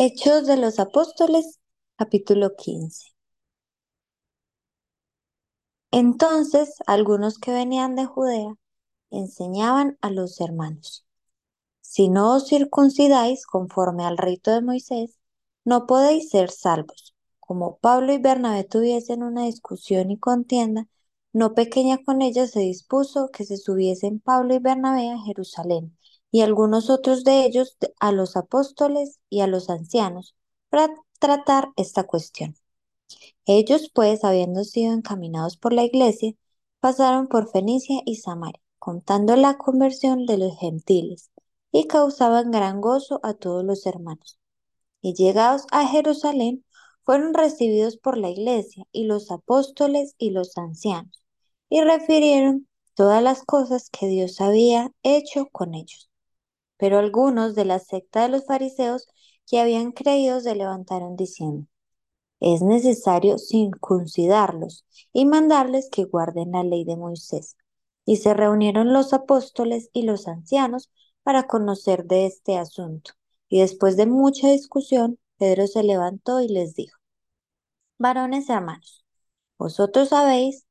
Hechos de los Apóstoles, capítulo 15. Entonces algunos que venían de Judea enseñaban a los hermanos, si no os circuncidáis conforme al rito de Moisés, no podéis ser salvos. Como Pablo y Bernabé tuviesen una discusión y contienda, no pequeña con ellos se dispuso que se subiesen Pablo y Bernabé a Jerusalén y algunos otros de ellos a los apóstoles y a los ancianos para tratar esta cuestión. Ellos, pues, habiendo sido encaminados por la iglesia, pasaron por Fenicia y Samaria, contando la conversión de los gentiles, y causaban gran gozo a todos los hermanos. Y llegados a Jerusalén, fueron recibidos por la iglesia y los apóstoles y los ancianos, y refirieron todas las cosas que Dios había hecho con ellos. Pero algunos de la secta de los fariseos que habían creído se levantaron diciendo, es necesario circuncidarlos y mandarles que guarden la ley de Moisés. Y se reunieron los apóstoles y los ancianos para conocer de este asunto. Y después de mucha discusión, Pedro se levantó y les dijo, varones hermanos, vosotros sabéis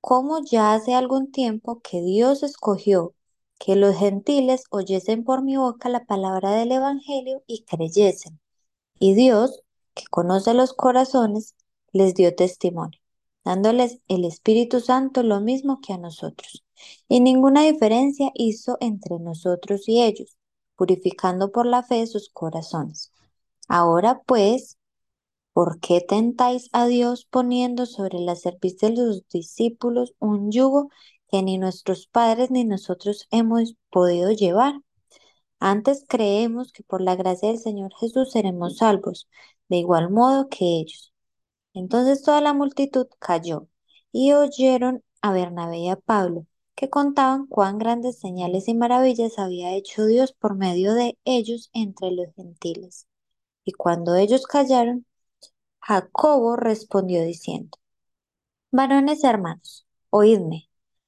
cómo ya hace algún tiempo que Dios escogió que los gentiles oyesen por mi boca la palabra del Evangelio y creyesen. Y Dios, que conoce los corazones, les dio testimonio, dándoles el Espíritu Santo lo mismo que a nosotros. Y ninguna diferencia hizo entre nosotros y ellos, purificando por la fe sus corazones. Ahora pues, ¿por qué tentáis a Dios poniendo sobre la cerviz de los discípulos un yugo que ni nuestros padres ni nosotros hemos podido llevar. Antes creemos que por la gracia del Señor Jesús seremos salvos, de igual modo que ellos. Entonces toda la multitud cayó y oyeron a Bernabé y a Pablo, que contaban cuán grandes señales y maravillas había hecho Dios por medio de ellos entre los gentiles. Y cuando ellos callaron, Jacobo respondió diciendo, Varones hermanos, oídme.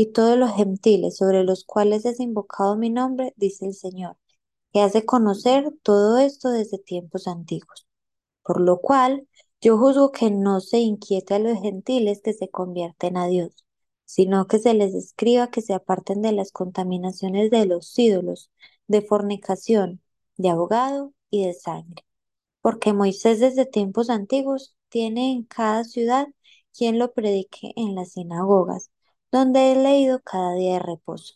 y todos los gentiles sobre los cuales es invocado mi nombre, dice el Señor, que hace conocer todo esto desde tiempos antiguos. Por lo cual, yo juzgo que no se inquiete a los gentiles que se convierten a Dios, sino que se les escriba que se aparten de las contaminaciones de los ídolos, de fornicación, de abogado y de sangre. Porque Moisés desde tiempos antiguos tiene en cada ciudad quien lo predique en las sinagogas donde he leído cada día de reposo.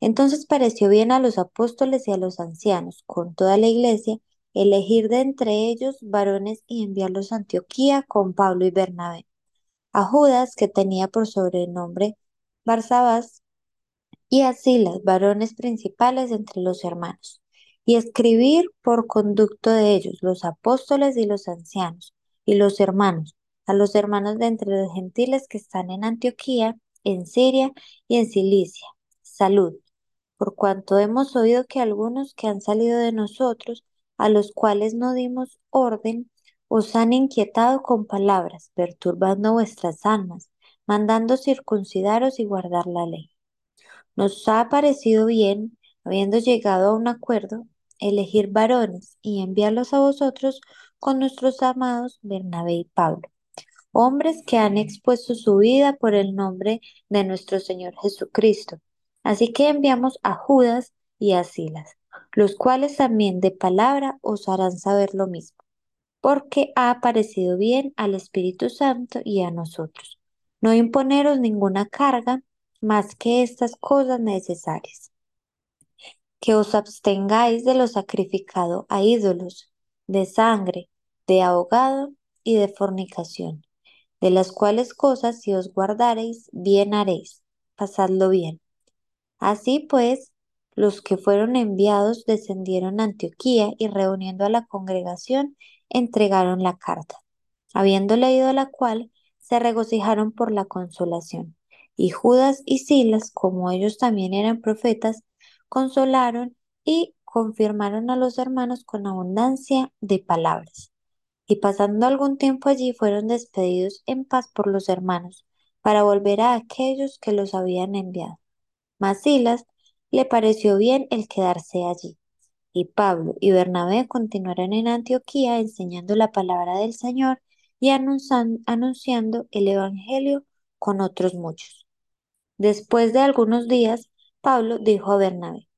Entonces pareció bien a los apóstoles y a los ancianos, con toda la iglesia, elegir de entre ellos varones y enviarlos a Antioquía con Pablo y Bernabé. A Judas, que tenía por sobrenombre Barsabás, y a Silas, varones principales entre los hermanos, y escribir por conducto de ellos los apóstoles y los ancianos, y los hermanos, a los hermanos de entre los gentiles que están en Antioquía, en Siria y en Cilicia. Salud, por cuanto hemos oído que algunos que han salido de nosotros, a los cuales no dimos orden, os han inquietado con palabras, perturbando vuestras almas, mandando circuncidaros y guardar la ley. Nos ha parecido bien, habiendo llegado a un acuerdo, elegir varones y enviarlos a vosotros con nuestros amados Bernabé y Pablo hombres que han expuesto su vida por el nombre de nuestro Señor Jesucristo. Así que enviamos a Judas y a Silas, los cuales también de palabra os harán saber lo mismo, porque ha parecido bien al Espíritu Santo y a nosotros, no imponeros ninguna carga más que estas cosas necesarias. Que os abstengáis de lo sacrificado a ídolos, de sangre, de ahogado y de fornicación de las cuales cosas si os guardareis, bien haréis, pasadlo bien. Así pues, los que fueron enviados descendieron a Antioquía y reuniendo a la congregación, entregaron la carta. Habiendo leído la cual, se regocijaron por la consolación. Y Judas y Silas, como ellos también eran profetas, consolaron y confirmaron a los hermanos con abundancia de palabras. Y pasando algún tiempo allí, fueron despedidos en paz por los hermanos, para volver a aquellos que los habían enviado. Mas Silas le pareció bien el quedarse allí. Y Pablo y Bernabé continuaron en Antioquía enseñando la palabra del Señor y anuncian- anunciando el Evangelio con otros muchos. Después de algunos días, Pablo dijo a Bernabé,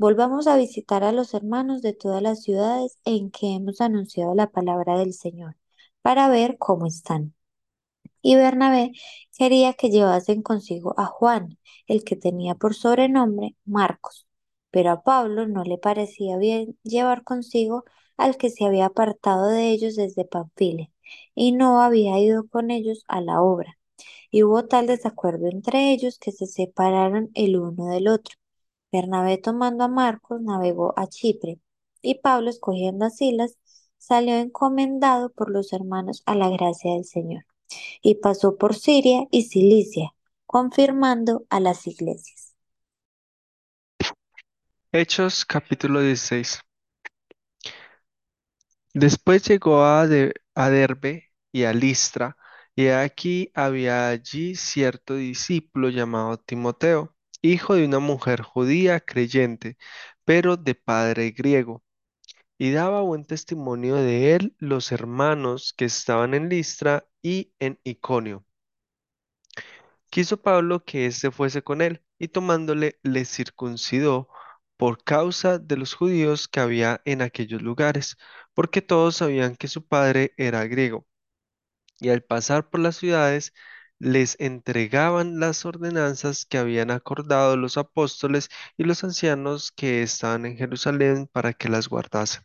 Volvamos a visitar a los hermanos de todas las ciudades en que hemos anunciado la palabra del Señor, para ver cómo están. Y Bernabé quería que llevasen consigo a Juan, el que tenía por sobrenombre Marcos, pero a Pablo no le parecía bien llevar consigo al que se había apartado de ellos desde Panfilia, y no había ido con ellos a la obra. Y hubo tal desacuerdo entre ellos que se separaron el uno del otro. Bernabé tomando a Marcos navegó a Chipre, y Pablo escogiendo a Silas salió encomendado por los hermanos a la gracia del Señor y pasó por Siria y Cilicia, confirmando a las iglesias. Hechos capítulo 16. Después llegó a, De- a Derbe y a Listra, y aquí había allí cierto discípulo llamado Timoteo, hijo de una mujer judía creyente, pero de padre griego, y daba buen testimonio de él los hermanos que estaban en Listra y en Iconio. Quiso Pablo que éste fuese con él, y tomándole le circuncidó por causa de los judíos que había en aquellos lugares, porque todos sabían que su padre era griego. Y al pasar por las ciudades, les entregaban las ordenanzas que habían acordado los apóstoles y los ancianos que estaban en Jerusalén para que las guardasen.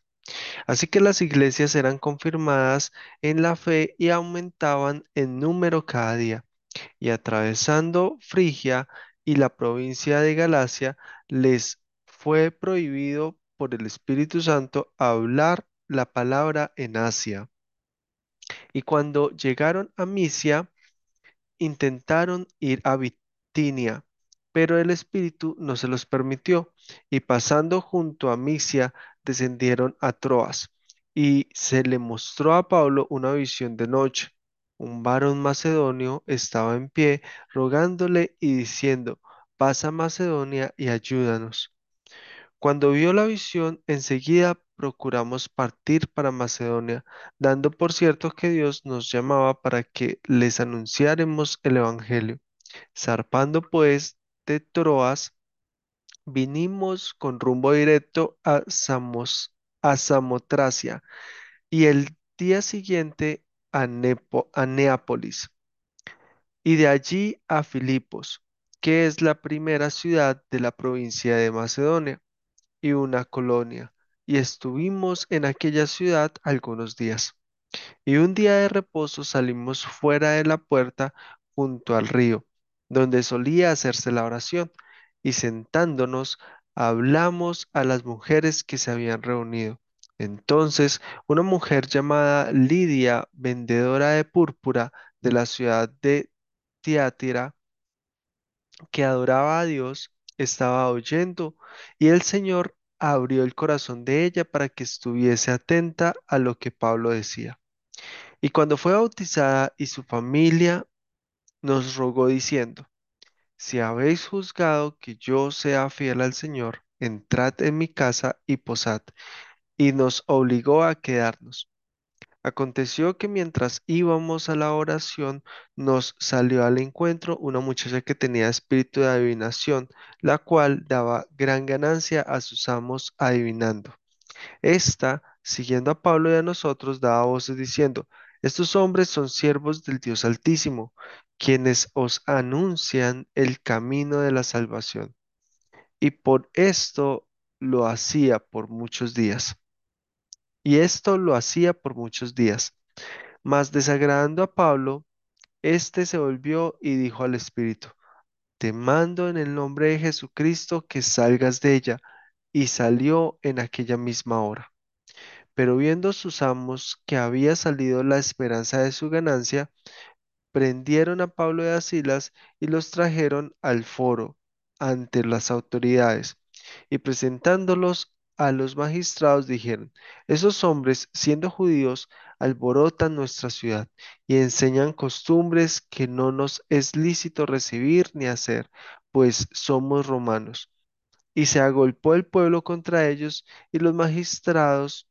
Así que las iglesias eran confirmadas en la fe y aumentaban en número cada día y atravesando Frigia y la provincia de Galacia, les fue prohibido por el Espíritu Santo hablar la palabra en Asia. Y cuando llegaron a Misia, intentaron ir a Bitinia, pero el Espíritu no se los permitió, y pasando junto a Misia, descendieron a Troas, y se le mostró a Pablo una visión de noche. Un varón macedonio estaba en pie, rogándole y diciendo, pasa Macedonia y ayúdanos. Cuando vio la visión, enseguida procuramos partir para Macedonia, dando por cierto que Dios nos llamaba para que les anunciáremos el Evangelio. Zarpando pues de Troas, vinimos con rumbo directo a Samos, a Samotracia y el día siguiente a, a Neápolis y de allí a Filipos, que es la primera ciudad de la provincia de Macedonia y una colonia, y estuvimos en aquella ciudad algunos días. Y un día de reposo salimos fuera de la puerta junto al río, donde solía hacerse la oración, y sentándonos hablamos a las mujeres que se habían reunido. Entonces, una mujer llamada Lidia, vendedora de púrpura de la ciudad de Tiátira, que adoraba a Dios estaba oyendo y el Señor abrió el corazón de ella para que estuviese atenta a lo que Pablo decía. Y cuando fue bautizada y su familia nos rogó diciendo, si habéis juzgado que yo sea fiel al Señor, entrad en mi casa y posad. Y nos obligó a quedarnos. Aconteció que mientras íbamos a la oración, nos salió al encuentro una muchacha que tenía espíritu de adivinación, la cual daba gran ganancia a sus amos adivinando. Esta, siguiendo a Pablo y a nosotros, daba voces diciendo, Estos hombres son siervos del Dios Altísimo, quienes os anuncian el camino de la salvación. Y por esto lo hacía por muchos días. Y esto lo hacía por muchos días. Mas desagradando a Pablo, éste se volvió y dijo al Espíritu, Te mando en el nombre de Jesucristo que salgas de ella. Y salió en aquella misma hora. Pero viendo sus amos que había salido la esperanza de su ganancia, prendieron a Pablo y a Silas y los trajeron al foro ante las autoridades, y presentándolos a los magistrados dijeron, esos hombres, siendo judíos, alborotan nuestra ciudad y enseñan costumbres que no nos es lícito recibir ni hacer, pues somos romanos. Y se agolpó el pueblo contra ellos, y los magistrados,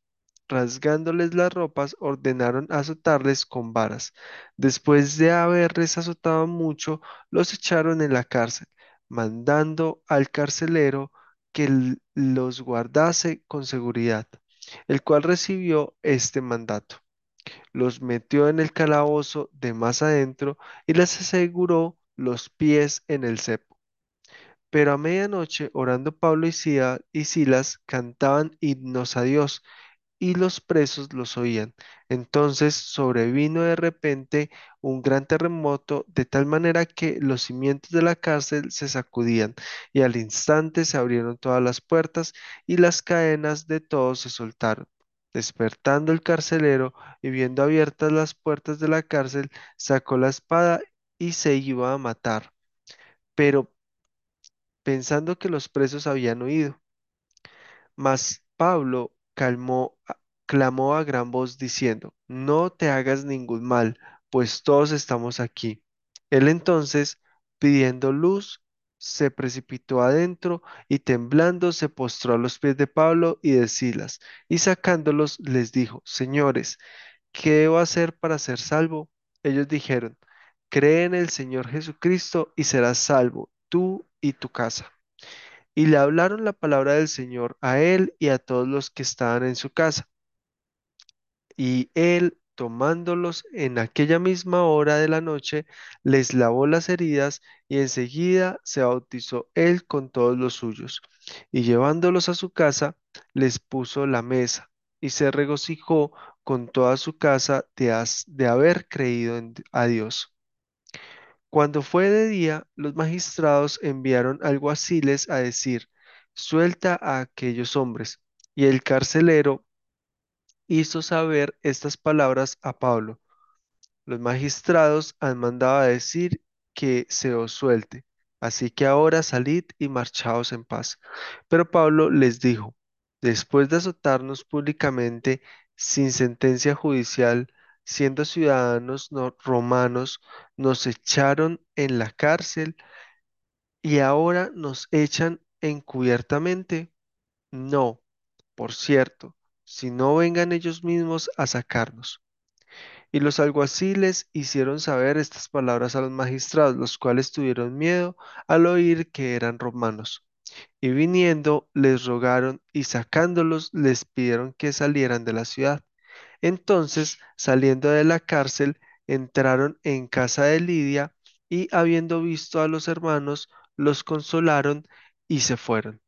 rasgándoles las ropas, ordenaron azotarles con varas. Después de haberles azotado mucho, los echaron en la cárcel, mandando al carcelero que los guardase con seguridad, el cual recibió este mandato. Los metió en el calabozo de más adentro y les aseguró los pies en el cepo. Pero a medianoche, orando Pablo y Silas, cantaban himnos a Dios, y los presos los oían. Entonces sobrevino de repente un gran terremoto, de tal manera que los cimientos de la cárcel se sacudían, y al instante se abrieron todas las puertas, y las cadenas de todos se soltaron. Despertando el carcelero y viendo abiertas las puertas de la cárcel, sacó la espada y se iba a matar. Pero pensando que los presos habían huido. Mas Pablo calmó, clamó a gran voz diciendo, No te hagas ningún mal, pues todos estamos aquí. Él entonces, pidiendo luz, se precipitó adentro y temblando se postró a los pies de Pablo y de Silas, y sacándolos les dijo, Señores, ¿qué debo hacer para ser salvo? Ellos dijeron, Cree en el Señor Jesucristo y serás salvo, tú y tu casa. Y le hablaron la palabra del Señor a él y a todos los que estaban en su casa. Y él, tomándolos en aquella misma hora de la noche, les lavó las heridas y enseguida se bautizó él con todos los suyos. Y llevándolos a su casa, les puso la mesa y se regocijó con toda su casa de, de haber creído en, a Dios. Cuando fue de día, los magistrados enviaron alguaciles a decir, suelta a aquellos hombres. Y el carcelero hizo saber estas palabras a Pablo. Los magistrados han mandado a decir que se os suelte. Así que ahora salid y marchaos en paz. Pero Pablo les dijo, después de azotarnos públicamente sin sentencia judicial, siendo ciudadanos no- romanos, nos echaron en la cárcel y ahora nos echan encubiertamente. No, por cierto, si no vengan ellos mismos a sacarnos. Y los alguaciles hicieron saber estas palabras a los magistrados, los cuales tuvieron miedo al oír que eran romanos. Y viniendo, les rogaron y sacándolos, les pidieron que salieran de la ciudad. Entonces, saliendo de la cárcel, entraron en casa de Lidia y habiendo visto a los hermanos, los consolaron y se fueron.